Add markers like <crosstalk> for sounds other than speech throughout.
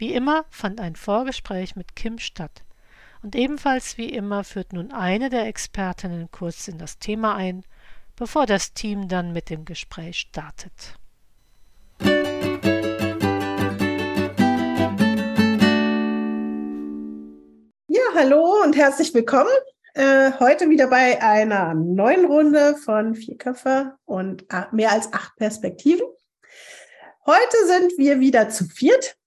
Wie immer fand ein Vorgespräch mit Kim statt. Und ebenfalls wie immer führt nun eine der Expertinnen kurz in das Thema ein, bevor das Team dann mit dem Gespräch startet. Ja, hallo und herzlich willkommen. Äh, heute wieder bei einer neuen Runde von Vier Köpfe und mehr als acht Perspektiven. Heute sind wir wieder zu viert.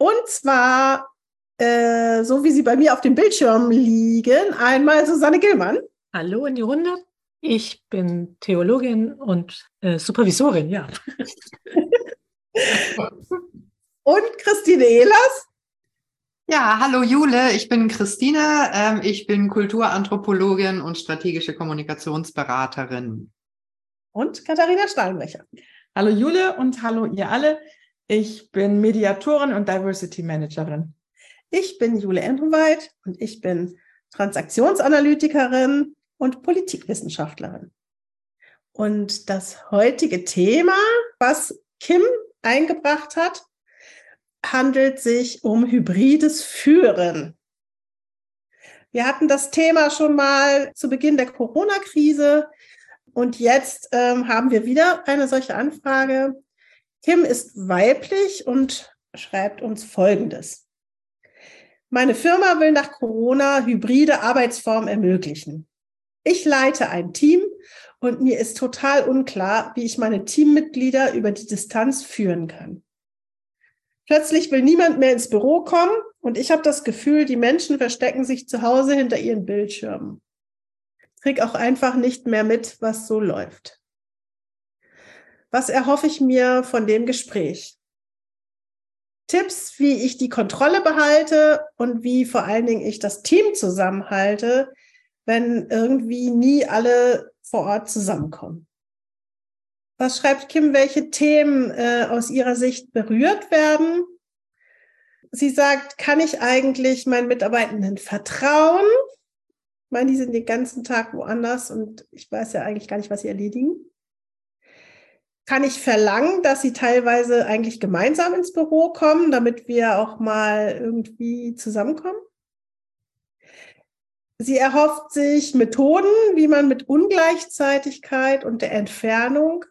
Und zwar, äh, so wie sie bei mir auf dem Bildschirm liegen, einmal Susanne Gillmann. Hallo in die Runde. Ich bin Theologin und äh, Supervisorin, ja. <laughs> und Christine Ehlers. Ja, hallo Jule, ich bin Christine, ähm, ich bin Kulturanthropologin und strategische Kommunikationsberaterin. Und Katharina Steinbrecher. Hallo Jule und hallo ihr alle. Ich bin Mediatorin und Diversity Managerin. Ich bin Jule Entenweit und ich bin Transaktionsanalytikerin und Politikwissenschaftlerin. Und das heutige Thema, was Kim eingebracht hat, handelt sich um hybrides Führen. Wir hatten das Thema schon mal zu Beginn der Corona-Krise und jetzt ähm, haben wir wieder eine solche Anfrage. Kim ist weiblich und schreibt uns Folgendes. Meine Firma will nach Corona hybride Arbeitsformen ermöglichen. Ich leite ein Team und mir ist total unklar, wie ich meine Teammitglieder über die Distanz führen kann. Plötzlich will niemand mehr ins Büro kommen und ich habe das Gefühl, die Menschen verstecken sich zu Hause hinter ihren Bildschirmen. Krieg auch einfach nicht mehr mit, was so läuft. Was erhoffe ich mir von dem Gespräch? Tipps, wie ich die Kontrolle behalte und wie vor allen Dingen ich das Team zusammenhalte, wenn irgendwie nie alle vor Ort zusammenkommen. Was schreibt Kim, welche Themen äh, aus ihrer Sicht berührt werden? Sie sagt, kann ich eigentlich meinen Mitarbeitenden vertrauen? Ich meine, die sind den ganzen Tag woanders und ich weiß ja eigentlich gar nicht, was sie erledigen kann ich verlangen, dass sie teilweise eigentlich gemeinsam ins Büro kommen, damit wir auch mal irgendwie zusammenkommen? Sie erhofft sich Methoden, wie man mit Ungleichzeitigkeit und der Entfernung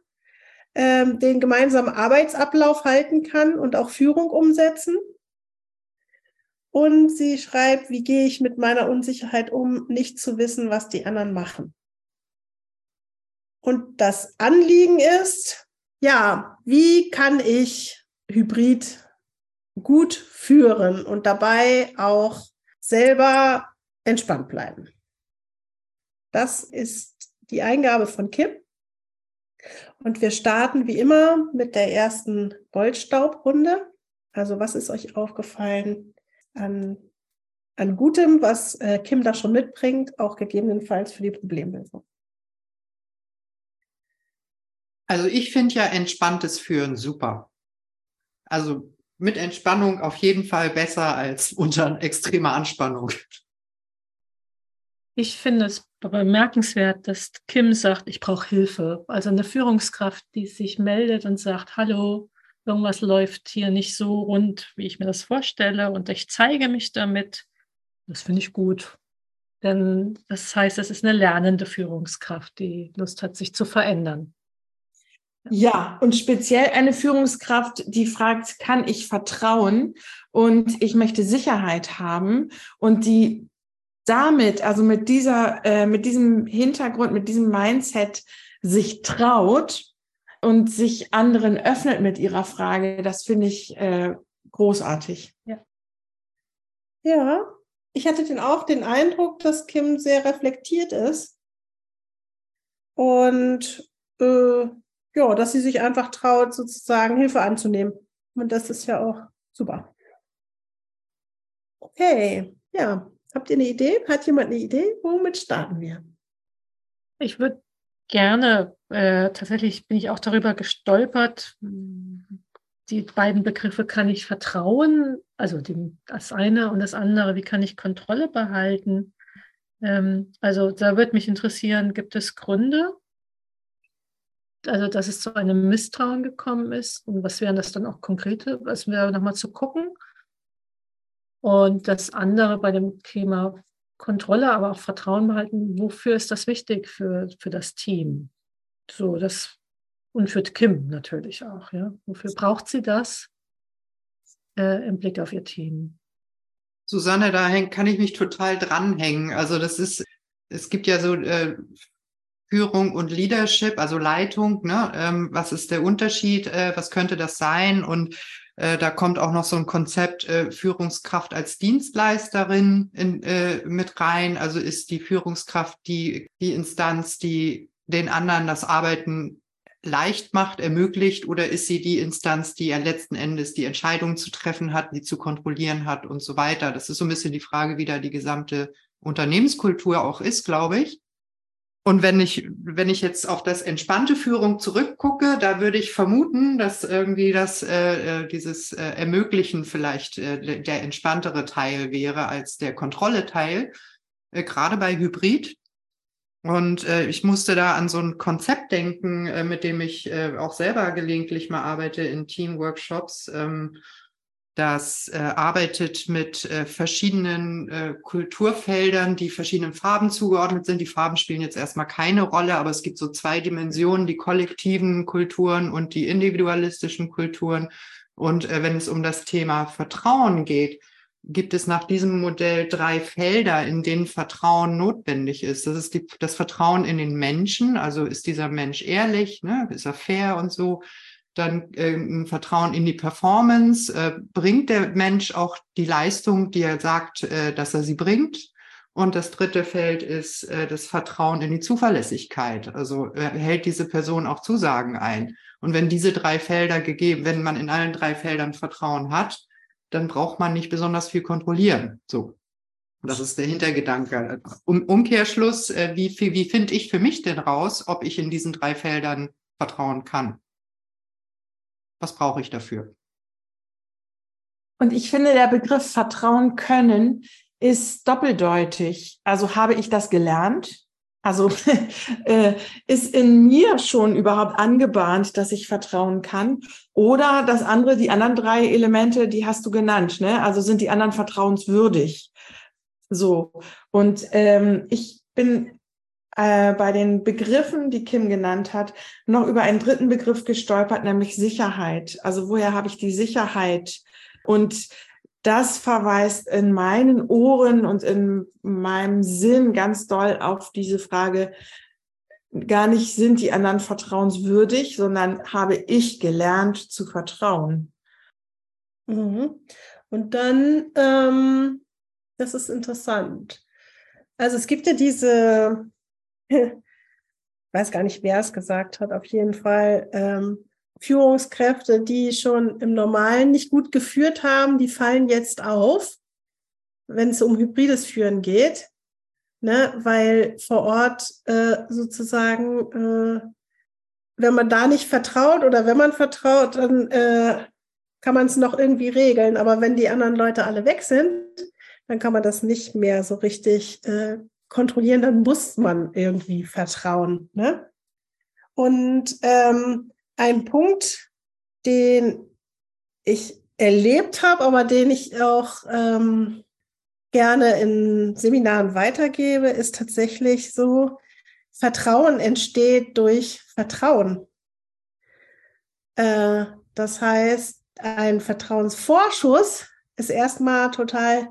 ähm, den gemeinsamen Arbeitsablauf halten kann und auch Führung umsetzen. Und sie schreibt, wie gehe ich mit meiner Unsicherheit um, nicht zu wissen, was die anderen machen. Und das Anliegen ist, ja, wie kann ich Hybrid gut führen und dabei auch selber entspannt bleiben? Das ist die Eingabe von Kim. Und wir starten wie immer mit der ersten Goldstaubrunde. Also was ist euch aufgefallen an, an Gutem, was äh, Kim da schon mitbringt, auch gegebenenfalls für die Problemlösung? Also ich finde ja entspanntes Führen super. Also mit Entspannung auf jeden Fall besser als <laughs> unter extremer Anspannung. Ich finde es bemerkenswert, dass Kim sagt, ich brauche Hilfe. Also eine Führungskraft, die sich meldet und sagt, hallo, irgendwas läuft hier nicht so rund, wie ich mir das vorstelle und ich zeige mich damit. Das finde ich gut. Denn das heißt, es ist eine lernende Führungskraft, die Lust hat, sich zu verändern. Ja, und speziell eine Führungskraft, die fragt, kann ich vertrauen und ich möchte Sicherheit haben und die damit, also mit dieser, äh, mit diesem Hintergrund, mit diesem Mindset sich traut und sich anderen öffnet mit ihrer Frage, das finde ich äh, großartig. Ja. ja, ich hatte den auch den Eindruck, dass Kim sehr reflektiert ist und äh, ja, dass sie sich einfach traut, sozusagen Hilfe anzunehmen. Und das ist ja auch super. Okay, ja. Habt ihr eine Idee? Hat jemand eine Idee? Womit starten wir? Ich würde gerne, äh, tatsächlich bin ich auch darüber gestolpert, die beiden Begriffe kann ich vertrauen, also die, das eine und das andere, wie kann ich Kontrolle behalten? Ähm, also da würde mich interessieren, gibt es Gründe, also dass es zu einem Misstrauen gekommen ist und was wären das dann auch konkrete, was wäre nochmal zu gucken? Und das andere bei dem Thema Kontrolle, aber auch Vertrauen behalten, wofür ist das wichtig für, für das Team? So, das und für Kim natürlich auch, ja. Wofür braucht sie das äh, im Blick auf ihr Team? Susanne, da kann ich mich total dranhängen. Also das ist, es gibt ja so äh, Führung und Leadership, also Leitung. Ne? Ähm, was ist der Unterschied? Äh, was könnte das sein? Und äh, da kommt auch noch so ein Konzept äh, Führungskraft als Dienstleisterin in, äh, mit rein. Also ist die Führungskraft die, die Instanz, die den anderen das Arbeiten leicht macht, ermöglicht, oder ist sie die Instanz, die ja letzten Endes die Entscheidungen zu treffen hat, die zu kontrollieren hat und so weiter. Das ist so ein bisschen die Frage, wie da die gesamte Unternehmenskultur auch ist, glaube ich. Und wenn ich, wenn ich jetzt auf das entspannte Führung zurückgucke, da würde ich vermuten, dass irgendwie das, äh, äh dieses äh, Ermöglichen vielleicht äh, der entspanntere Teil wäre als der Kontrolle Teil, äh, gerade bei Hybrid. Und äh, ich musste da an so ein Konzept denken, äh, mit dem ich äh, auch selber gelegentlich mal arbeite in Teamworkshops. Ähm, das äh, arbeitet mit äh, verschiedenen äh, Kulturfeldern, die verschiedenen Farben zugeordnet sind. Die Farben spielen jetzt erstmal keine Rolle, aber es gibt so zwei Dimensionen, die kollektiven Kulturen und die individualistischen Kulturen. Und äh, wenn es um das Thema Vertrauen geht, gibt es nach diesem Modell drei Felder, in denen Vertrauen notwendig ist. Das ist die, das Vertrauen in den Menschen, also ist dieser Mensch ehrlich, ne? ist er fair und so. Dann äh, ein Vertrauen in die Performance, äh, bringt der Mensch auch die Leistung, die er sagt, äh, dass er sie bringt. Und das dritte Feld ist äh, das Vertrauen in die Zuverlässigkeit. Also äh, hält diese Person auch Zusagen ein. Und wenn diese drei Felder gegeben, wenn man in allen drei Feldern Vertrauen hat, dann braucht man nicht besonders viel kontrollieren. So. Das ist der Hintergedanke. Um, Umkehrschluss, äh, wie, wie finde ich für mich denn raus, ob ich in diesen drei Feldern vertrauen kann? Was brauche ich dafür? Und ich finde, der Begriff Vertrauen können ist doppeldeutig. Also habe ich das gelernt? Also <laughs> äh, ist in mir schon überhaupt angebahnt, dass ich vertrauen kann? Oder das andere, die anderen drei Elemente, die hast du genannt, ne? Also sind die anderen vertrauenswürdig? So. Und ähm, ich bin äh, bei den Begriffen, die Kim genannt hat, noch über einen dritten Begriff gestolpert, nämlich Sicherheit. Also woher habe ich die Sicherheit? Und das verweist in meinen Ohren und in meinem Sinn ganz doll auf diese Frage, gar nicht sind die anderen vertrauenswürdig, sondern habe ich gelernt zu vertrauen. Mhm. Und dann, ähm, das ist interessant. Also es gibt ja diese, weiß gar nicht, wer es gesagt hat, auf jeden Fall, ähm, Führungskräfte, die schon im Normalen nicht gut geführt haben, die fallen jetzt auf, wenn es um hybrides Führen geht, ne? weil vor Ort äh, sozusagen, äh, wenn man da nicht vertraut oder wenn man vertraut, dann äh, kann man es noch irgendwie regeln. Aber wenn die anderen Leute alle weg sind, dann kann man das nicht mehr so richtig äh, kontrollieren. Dann muss man irgendwie vertrauen. Ne? Und ähm, ein Punkt, den ich erlebt habe, aber den ich auch ähm, gerne in Seminaren weitergebe, ist tatsächlich so, Vertrauen entsteht durch Vertrauen. Äh, das heißt, ein Vertrauensvorschuss ist erstmal total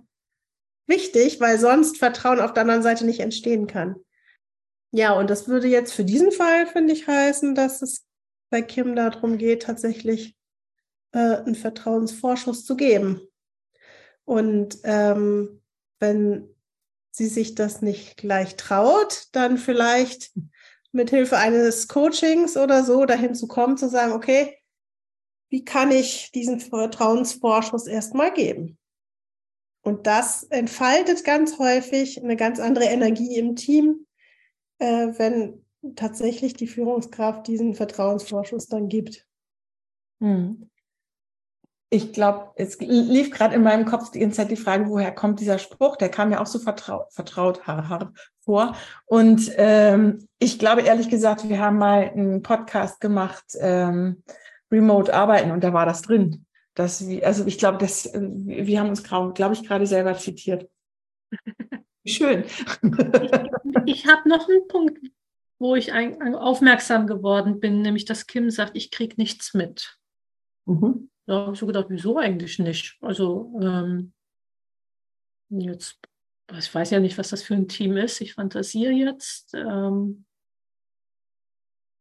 wichtig, weil sonst Vertrauen auf der anderen Seite nicht entstehen kann. Ja, und das würde jetzt für diesen Fall, finde ich, heißen, dass es bei Kim darum geht, tatsächlich äh, einen Vertrauensvorschuss zu geben. Und ähm, wenn sie sich das nicht gleich traut, dann vielleicht mit Hilfe eines Coachings oder so dahin zu kommen, zu sagen, okay, wie kann ich diesen Vertrauensvorschuss erstmal geben? Und das entfaltet ganz häufig eine ganz andere Energie im Team, äh, wenn tatsächlich die Führungskraft diesen Vertrauensvorschuss dann gibt. Hm. Ich glaube, es lief gerade in meinem Kopf die ganze Zeit die Frage, woher kommt dieser Spruch? Der kam ja auch so vertraut, vertraut har, vor. Und ähm, ich glaube ehrlich gesagt, wir haben mal einen Podcast gemacht, ähm, Remote Arbeiten, und da war das drin. Dass wir, also ich glaube, das, äh, wir haben uns, glaube ich, gerade selber zitiert. <laughs> Schön. ich, ich habe noch einen Punkt, wo ich ein, aufmerksam geworden bin, nämlich dass Kim sagt, ich kriege nichts mit. Mhm. Da habe ich so gedacht, wieso eigentlich nicht? Also ähm, jetzt, ich weiß ja nicht, was das für ein Team ist. Ich fantasiere jetzt, ähm,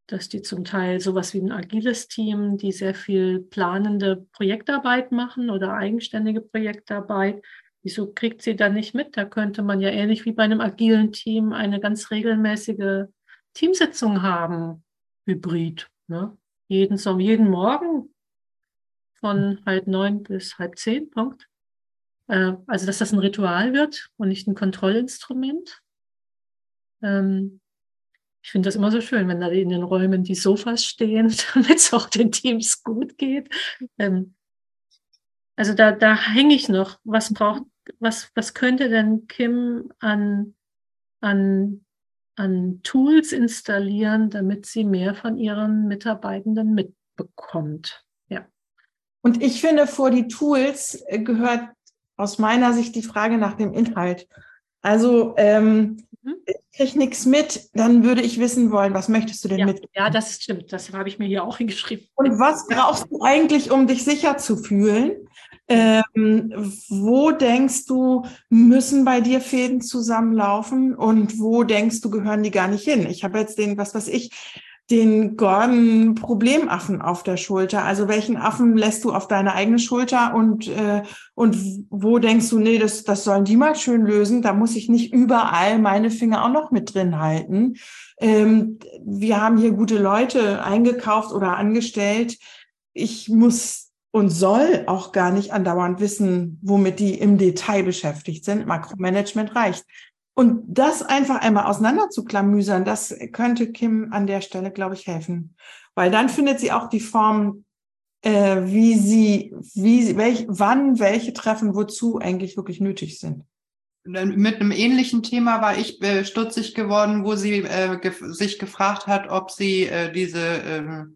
dass die zum Teil sowas wie ein agiles Team, die sehr viel planende Projektarbeit machen oder eigenständige Projektarbeit. Wieso kriegt sie da nicht mit? Da könnte man ja ähnlich wie bei einem agilen Team eine ganz regelmäßige Teamsitzung haben, hybrid. Ne? Jeden, jeden Morgen von halb neun bis halb zehn, Punkt. Äh, also, dass das ein Ritual wird und nicht ein Kontrollinstrument. Ähm, ich finde das immer so schön, wenn da in den Räumen die Sofas stehen, <laughs> damit es auch den Teams gut geht. Ähm, also da, da hänge ich noch. Was braucht, was, was könnte denn Kim an, an an Tools installieren, damit sie mehr von ihren Mitarbeitenden mitbekommt. Ja. Und ich finde, vor die Tools äh, gehört aus meiner Sicht die Frage nach dem Inhalt. Also ähm, mhm. ich kriege nichts mit, dann würde ich wissen wollen, was möchtest du denn ja, mit? Ja, das stimmt. Das habe ich mir hier auch hingeschrieben. Und was brauchst du eigentlich, um dich sicher zu fühlen? Ähm, wo denkst du, müssen bei dir Fäden zusammenlaufen und wo denkst du, gehören die gar nicht hin? Ich habe jetzt den, was weiß ich, den Gordon Problemaffen auf der Schulter. Also welchen Affen lässt du auf deine eigene Schulter und, äh, und wo denkst du, nee, das, das sollen die mal schön lösen. Da muss ich nicht überall meine Finger auch noch mit drin halten. Ähm, wir haben hier gute Leute eingekauft oder angestellt. Ich muss und soll auch gar nicht andauernd wissen, womit die im Detail beschäftigt sind. Makromanagement reicht. Und das einfach einmal auseinander zu klamüsern, das könnte Kim an der Stelle, glaube ich, helfen. Weil dann findet sie auch die Form, äh, wie sie, wie sie, welch, wann welche Treffen wozu eigentlich wirklich nötig sind. Mit einem ähnlichen Thema war ich äh, stutzig geworden, wo sie äh, ge sich gefragt hat, ob sie äh, diese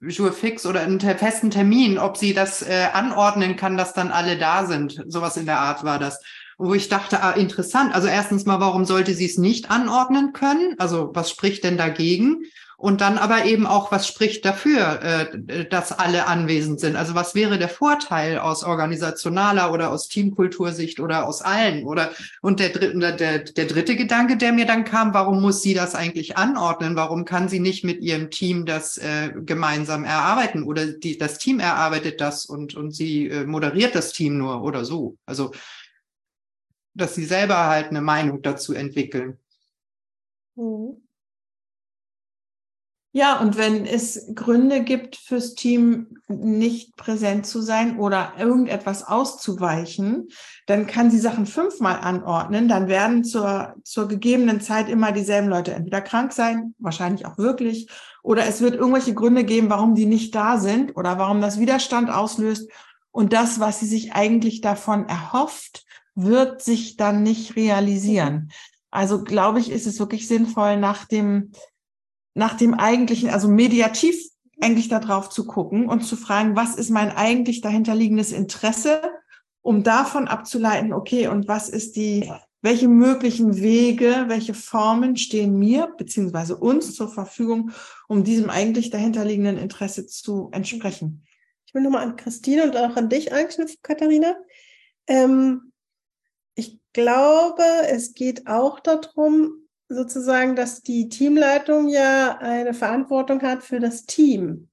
Jour fix oder einen festen Termin, ob sie das äh, anordnen kann, dass dann alle da sind. Sowas in der Art war das. Wo ich dachte, ah, interessant. Also erstens mal, warum sollte sie es nicht anordnen können? Also was spricht denn dagegen? Und dann aber eben auch, was spricht dafür, äh, dass alle anwesend sind? Also was wäre der Vorteil aus organisationaler oder aus Teamkultursicht oder aus allen? Oder und der, der, der, der dritte Gedanke, der mir dann kam, warum muss sie das eigentlich anordnen? Warum kann sie nicht mit ihrem Team das äh, gemeinsam erarbeiten? Oder die, das Team erarbeitet das und, und sie äh, moderiert das Team nur oder so? Also dass sie selber halt eine Meinung dazu entwickeln. Mhm. Ja, und wenn es Gründe gibt fürs Team, nicht präsent zu sein oder irgendetwas auszuweichen, dann kann sie Sachen fünfmal anordnen. Dann werden zur, zur gegebenen Zeit immer dieselben Leute entweder krank sein, wahrscheinlich auch wirklich, oder es wird irgendwelche Gründe geben, warum die nicht da sind oder warum das Widerstand auslöst. Und das, was sie sich eigentlich davon erhofft, wird sich dann nicht realisieren. Also glaube ich, ist es wirklich sinnvoll, nach dem nach dem eigentlichen, also mediativ eigentlich darauf zu gucken und zu fragen, was ist mein eigentlich dahinterliegendes Interesse, um davon abzuleiten, okay, und was ist die, welche möglichen Wege, welche Formen stehen mir beziehungsweise uns zur Verfügung, um diesem eigentlich dahinterliegenden Interesse zu entsprechen. Ich will nochmal an Christine und auch an dich anknüpfen, Katharina. Ähm, glaube, es geht auch darum, sozusagen, dass die Teamleitung ja eine Verantwortung hat für das Team.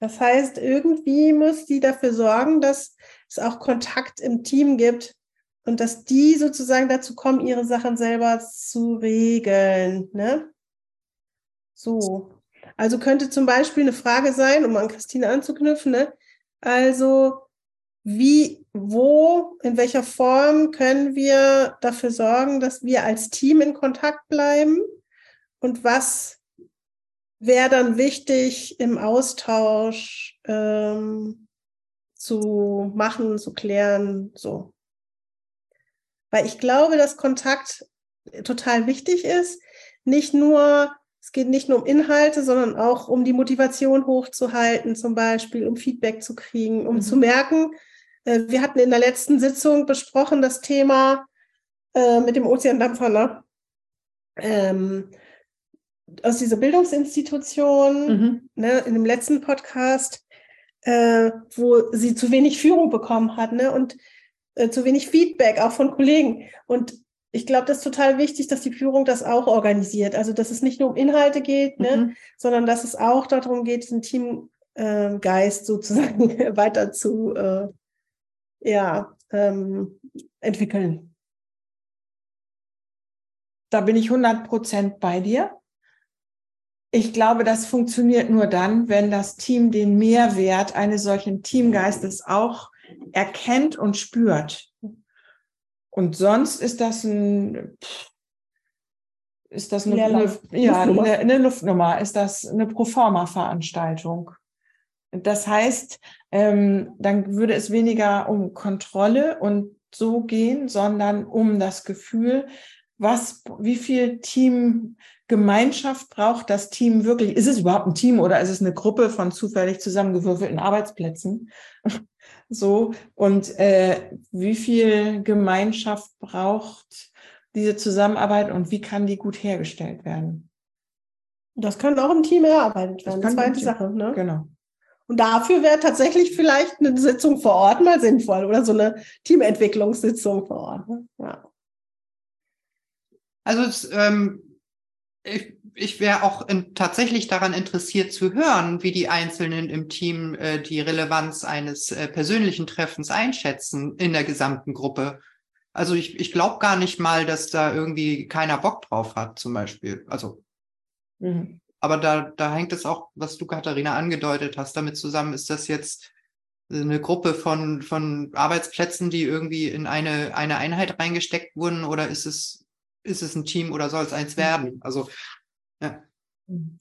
Das heißt, irgendwie muss die dafür sorgen, dass es auch Kontakt im Team gibt und dass die sozusagen dazu kommen, ihre Sachen selber zu regeln. Ne? So. Also könnte zum Beispiel eine Frage sein, um an Christine anzuknüpfen, ne? also wie, wo, in welcher Form können wir dafür sorgen, dass wir als Team in Kontakt bleiben und was wäre dann wichtig im Austausch ähm, zu machen, zu klären, so. Weil ich glaube, dass Kontakt total wichtig ist. Nicht nur, es geht nicht nur um Inhalte, sondern auch um die Motivation hochzuhalten, zum Beispiel, um Feedback zu kriegen, um mhm. zu merken, wir hatten in der letzten Sitzung besprochen das Thema äh, mit dem Ozeandampfer, ne? Ähm, aus dieser Bildungsinstitution, mhm. ne, in dem letzten Podcast, äh, wo sie zu wenig Führung bekommen hat ne, und äh, zu wenig Feedback auch von Kollegen. Und ich glaube, das ist total wichtig, dass die Führung das auch organisiert. Also, dass es nicht nur um Inhalte geht, ne, mhm. sondern dass es auch darum geht, diesen Teamgeist äh, sozusagen <laughs> weiter zu äh, ja, ähm, entwickeln. Da bin ich 100 Prozent bei dir. Ich glaube, das funktioniert nur dann, wenn das Team den Mehrwert eines solchen Teamgeistes auch erkennt und spürt. Und sonst ist das ein, ist das eine, eine, ja, eine, eine Luftnummer, ist das eine Proforma-Veranstaltung. Das heißt, ähm, dann würde es weniger um Kontrolle und so gehen, sondern um das Gefühl, was, wie viel Team Gemeinschaft braucht das Team wirklich? Ist es überhaupt ein Team oder ist es eine Gruppe von zufällig zusammengewürfelten Arbeitsplätzen? <laughs> so und äh, wie viel Gemeinschaft braucht diese Zusammenarbeit und wie kann die gut hergestellt werden? Das kann auch im Team erarbeitet werden. Das, das ist die Sache. Ne? Genau. Und dafür wäre tatsächlich vielleicht eine Sitzung vor Ort mal sinnvoll oder so eine Teamentwicklungssitzung vor Ort. Ne? Ja. Also es, ähm, ich, ich wäre auch in, tatsächlich daran interessiert zu hören, wie die Einzelnen im Team äh, die Relevanz eines äh, persönlichen Treffens einschätzen in der gesamten Gruppe. Also ich, ich glaube gar nicht mal, dass da irgendwie keiner Bock drauf hat, zum Beispiel. Also, mhm. Aber da, da hängt es auch, was du, Katharina, angedeutet hast, damit zusammen. Ist das jetzt eine Gruppe von, von Arbeitsplätzen, die irgendwie in eine, eine Einheit reingesteckt wurden, oder ist es ist es ein Team oder soll es eins werden? Also, ja.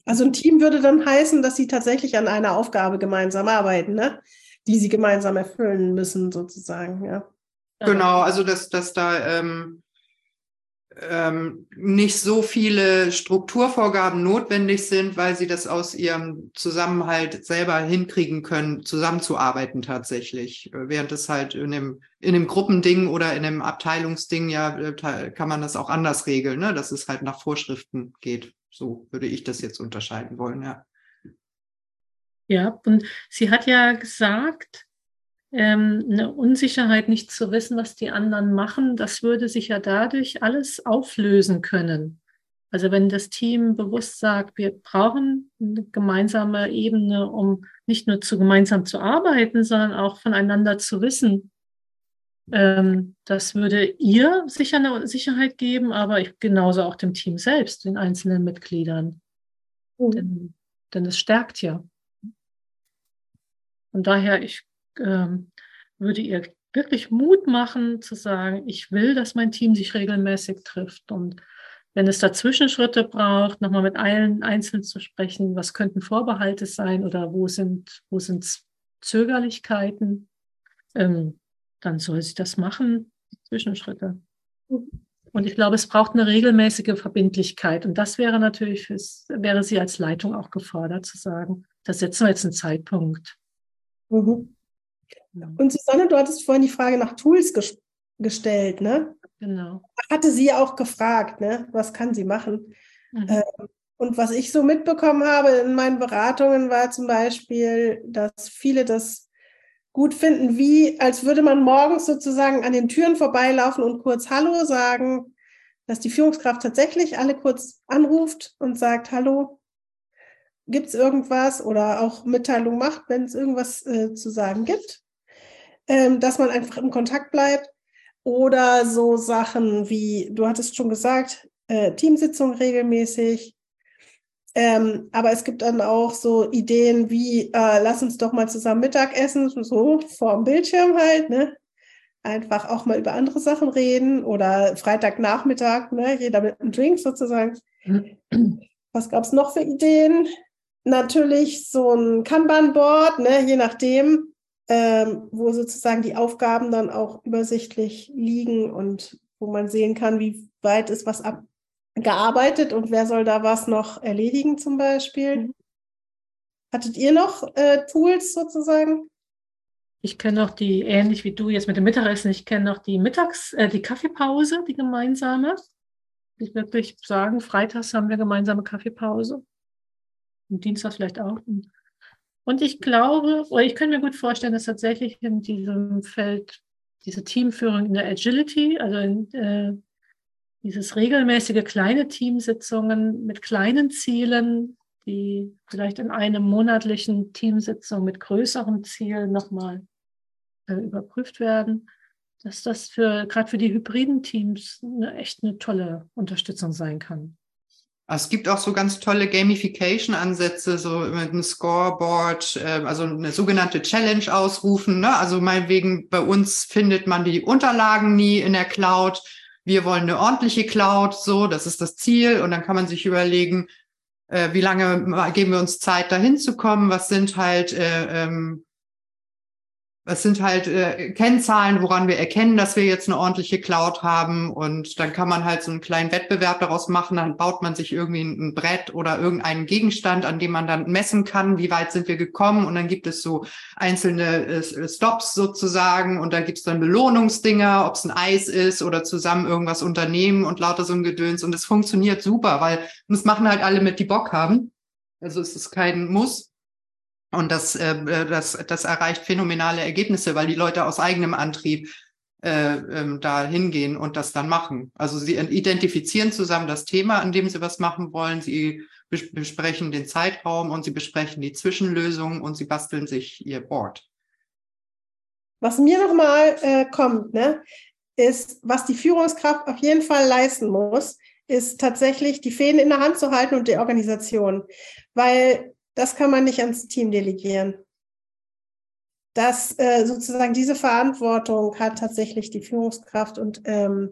Also ein Team würde dann heißen, dass sie tatsächlich an einer Aufgabe gemeinsam arbeiten, ne? die sie gemeinsam erfüllen müssen, sozusagen, ja. Genau, also dass, dass da ähm, ähm, nicht so viele Strukturvorgaben notwendig sind, weil sie das aus ihrem Zusammenhalt selber hinkriegen können, zusammenzuarbeiten tatsächlich. Während es halt in dem, in dem Gruppending oder in dem Abteilungsding ja äh, kann man das auch anders regeln, ne? dass es halt nach Vorschriften geht. So würde ich das jetzt unterscheiden wollen, ja. Ja, und sie hat ja gesagt, ähm, eine Unsicherheit, nicht zu wissen, was die anderen machen, das würde sich ja dadurch alles auflösen können. Also wenn das Team bewusst sagt, wir brauchen eine gemeinsame Ebene, um nicht nur zu gemeinsam zu arbeiten, sondern auch voneinander zu wissen. Ähm, das würde ihr sicher eine Sicherheit geben, aber ich, genauso auch dem Team selbst, den einzelnen Mitgliedern. Mhm. Denn, denn es stärkt ja. Und daher, ich ähm, würde ihr wirklich Mut machen zu sagen, ich will, dass mein Team sich regelmäßig trifft und wenn es da Zwischenschritte braucht, nochmal mit allen einzeln zu sprechen, was könnten Vorbehalte sein oder wo sind, wo sind Zögerlichkeiten, ähm, dann soll sie das machen, Zwischenschritte. Und ich glaube, es braucht eine regelmäßige Verbindlichkeit. Und das wäre natürlich, fürs, wäre sie als Leitung auch gefordert zu sagen, da setzen wir jetzt einen Zeitpunkt. Mhm. Und Susanne, du hattest vorhin die Frage nach Tools ges gestellt, ne? Genau. Hatte sie auch gefragt, ne? Was kann sie machen? Mhm. Ähm, und was ich so mitbekommen habe in meinen Beratungen war zum Beispiel, dass viele das gut finden, wie als würde man morgens sozusagen an den Türen vorbeilaufen und kurz Hallo sagen, dass die Führungskraft tatsächlich alle kurz anruft und sagt Hallo, gibt es irgendwas oder auch Mitteilung macht, wenn es irgendwas äh, zu sagen gibt ähm, dass man einfach im Kontakt bleibt. Oder so Sachen wie, du hattest schon gesagt, äh, Teamsitzung regelmäßig. Ähm, aber es gibt dann auch so Ideen wie, äh, lass uns doch mal zusammen Mittag essen, <laughs> so vor dem Bildschirm halt, ne? Einfach auch mal über andere Sachen reden oder Freitagnachmittag, ne? Jeder mit einem Drink sozusagen. Was gab es noch für Ideen? Natürlich so ein Kanban-Board, ne? je nachdem, ähm, wo sozusagen die Aufgaben dann auch übersichtlich liegen und wo man sehen kann, wie weit ist was abgearbeitet und wer soll da was noch erledigen zum Beispiel. Mhm. Hattet ihr noch äh, Tools sozusagen? Ich kenne noch die, ähnlich wie du jetzt mit dem Mittagessen, ich kenne noch die Mittags-, äh, die Kaffeepause, die gemeinsame. Ich wirklich sagen, freitags haben wir gemeinsame Kaffeepause. Und Dienstag vielleicht auch. Und ich glaube, oder ich könnte mir gut vorstellen, dass tatsächlich in diesem Feld diese Teamführung in der Agility, also in, äh, dieses regelmäßige kleine Teamsitzungen mit kleinen Zielen, die vielleicht in einem monatlichen Teamsitzung mit größeren Zielen nochmal äh, überprüft werden, dass das für gerade für die hybriden Teams eine, echt eine tolle Unterstützung sein kann. Es gibt auch so ganz tolle Gamification-Ansätze, so mit einem Scoreboard, äh, also eine sogenannte Challenge ausrufen. Ne? Also meinetwegen, bei uns findet man die Unterlagen nie in der Cloud. Wir wollen eine ordentliche Cloud, so, das ist das Ziel. Und dann kann man sich überlegen, äh, wie lange geben wir uns Zeit, dahin zu kommen? Was sind halt äh, ähm, es sind halt äh, Kennzahlen, woran wir erkennen, dass wir jetzt eine ordentliche Cloud haben. Und dann kann man halt so einen kleinen Wettbewerb daraus machen. Dann baut man sich irgendwie ein Brett oder irgendeinen Gegenstand, an dem man dann messen kann, wie weit sind wir gekommen. Und dann gibt es so einzelne äh, Stops sozusagen. Und da gibt es dann Belohnungsdinger, ob es ein Eis ist oder zusammen irgendwas unternehmen und lauter so ein Gedöns. Und es funktioniert super, weil das machen halt alle mit, die Bock haben. Also es ist kein Muss. Und das, äh, äh, das, das erreicht phänomenale Ergebnisse, weil die Leute aus eigenem Antrieb äh, ähm, da hingehen und das dann machen. Also sie identifizieren zusammen das Thema, an dem sie was machen wollen. Sie besprechen den Zeitraum und sie besprechen die Zwischenlösungen und sie basteln sich ihr Board. Was mir nochmal äh, kommt, ne, ist, was die Führungskraft auf jeden Fall leisten muss, ist tatsächlich die Fäden in der Hand zu halten und die Organisation. Weil das kann man nicht ans Team delegieren. Das äh, sozusagen diese Verantwortung hat tatsächlich die Führungskraft und ähm,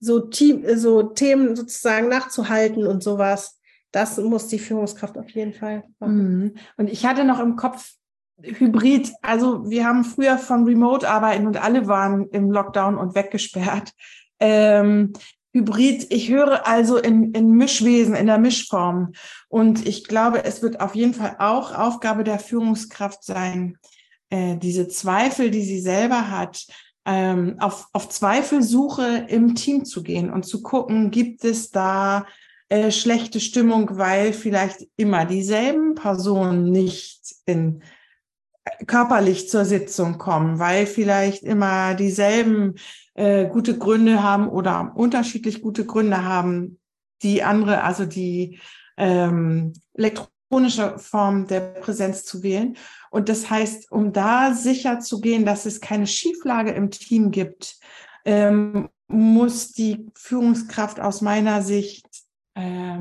so Team, so Themen sozusagen nachzuhalten und sowas. Das muss die Führungskraft auf jeden Fall machen. Mhm. Und ich hatte noch im Kopf Hybrid. Also wir haben früher von Remote arbeiten und alle waren im Lockdown und weggesperrt. Ähm, Hybrid, ich höre also in, in Mischwesen, in der Mischform. Und ich glaube, es wird auf jeden Fall auch Aufgabe der Führungskraft sein, äh, diese Zweifel, die sie selber hat, ähm, auf, auf Zweifelsuche im Team zu gehen und zu gucken, gibt es da äh, schlechte Stimmung, weil vielleicht immer dieselben Personen nicht in äh, körperlich zur Sitzung kommen, weil vielleicht immer dieselben äh, gute Gründe haben oder unterschiedlich gute Gründe haben, die andere, also die ähm, elektronische Form der Präsenz zu wählen. Und das heißt, um da sicher zu gehen, dass es keine Schieflage im Team gibt, ähm, muss die Führungskraft aus meiner Sicht äh,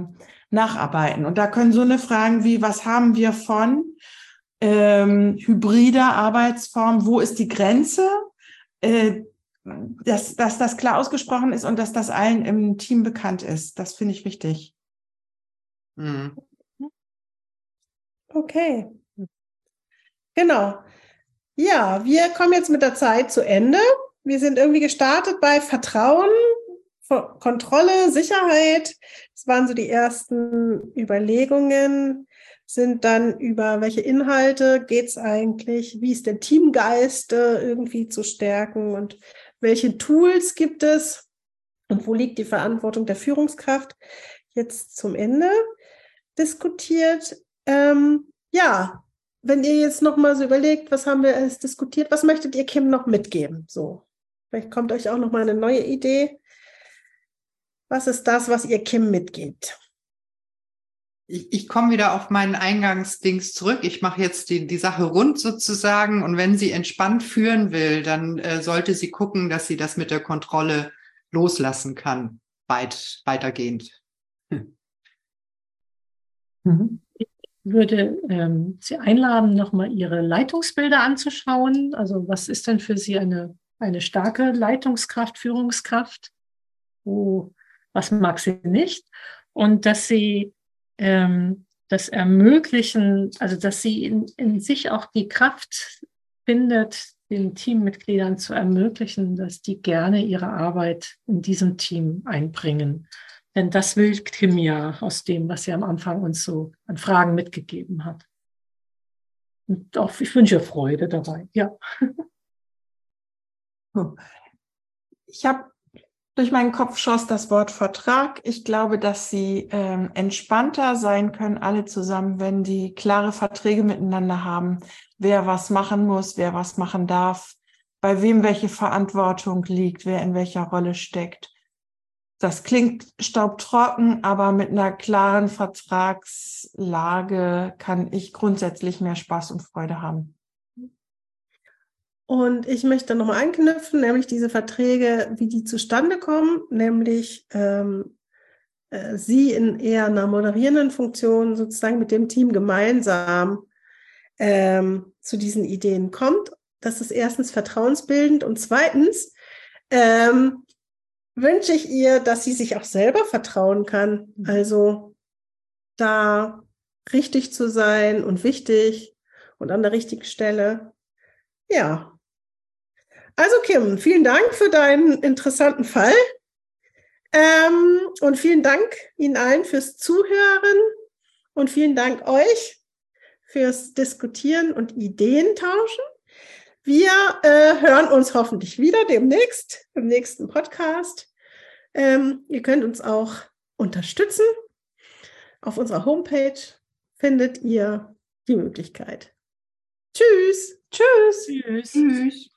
nacharbeiten. Und da können so eine Fragen wie, was haben wir von ähm, hybrider Arbeitsform, wo ist die Grenze? Äh, dass, dass das klar ausgesprochen ist und dass das allen im Team bekannt ist. Das finde ich wichtig. Mhm. Okay. Genau. Ja, wir kommen jetzt mit der Zeit zu Ende. Wir sind irgendwie gestartet bei Vertrauen, Kontrolle, Sicherheit. Das waren so die ersten Überlegungen. Sind dann über welche Inhalte geht es eigentlich? Wie ist der Teamgeist irgendwie zu stärken? Und welche Tools gibt es und wo liegt die Verantwortung der Führungskraft? Jetzt zum Ende diskutiert. Ähm, ja, wenn ihr jetzt noch mal so überlegt, was haben wir alles diskutiert, was möchtet ihr Kim noch mitgeben? So, vielleicht kommt euch auch noch mal eine neue Idee. Was ist das, was ihr Kim mitgebt? Ich, ich komme wieder auf meinen Eingangsdings zurück. Ich mache jetzt die, die Sache rund sozusagen. Und wenn sie entspannt führen will, dann äh, sollte sie gucken, dass sie das mit der Kontrolle loslassen kann, weit, weitergehend. Hm. Mhm. Ich würde ähm, Sie einladen, nochmal Ihre Leitungsbilder anzuschauen. Also was ist denn für Sie eine, eine starke Leitungskraft, Führungskraft? Wo, was mag sie nicht? Und dass Sie ähm, das ermöglichen, also dass sie in, in sich auch die Kraft findet, den Teammitgliedern zu ermöglichen, dass die gerne ihre Arbeit in diesem Team einbringen. Denn das will Kim ja aus dem, was sie am Anfang uns so an Fragen mitgegeben hat. Und auch, ich wünsche Freude dabei, ja. Ich habe durch meinen Kopf schoss das Wort Vertrag. Ich glaube, dass sie ähm, entspannter sein können, alle zusammen, wenn die klare Verträge miteinander haben, wer was machen muss, wer was machen darf, bei wem welche Verantwortung liegt, wer in welcher Rolle steckt. Das klingt staubtrocken, aber mit einer klaren Vertragslage kann ich grundsätzlich mehr Spaß und Freude haben. Und ich möchte nochmal anknüpfen, nämlich diese Verträge, wie die zustande kommen, nämlich ähm, äh, Sie in eher einer moderierenden Funktion sozusagen mit dem Team gemeinsam ähm, zu diesen Ideen kommt. Das ist erstens vertrauensbildend und zweitens ähm, wünsche ich ihr, dass sie sich auch selber vertrauen kann. Mhm. Also da richtig zu sein und wichtig und an der richtigen Stelle. Ja, also Kim, vielen Dank für deinen interessanten Fall. Ähm, und vielen Dank Ihnen allen fürs Zuhören und vielen Dank euch fürs Diskutieren und Ideen tauschen. Wir äh, hören uns hoffentlich wieder demnächst im nächsten Podcast. Ähm, ihr könnt uns auch unterstützen. Auf unserer Homepage findet ihr die Möglichkeit. Tschüss. Tschüss. Tschüss. Tschüss.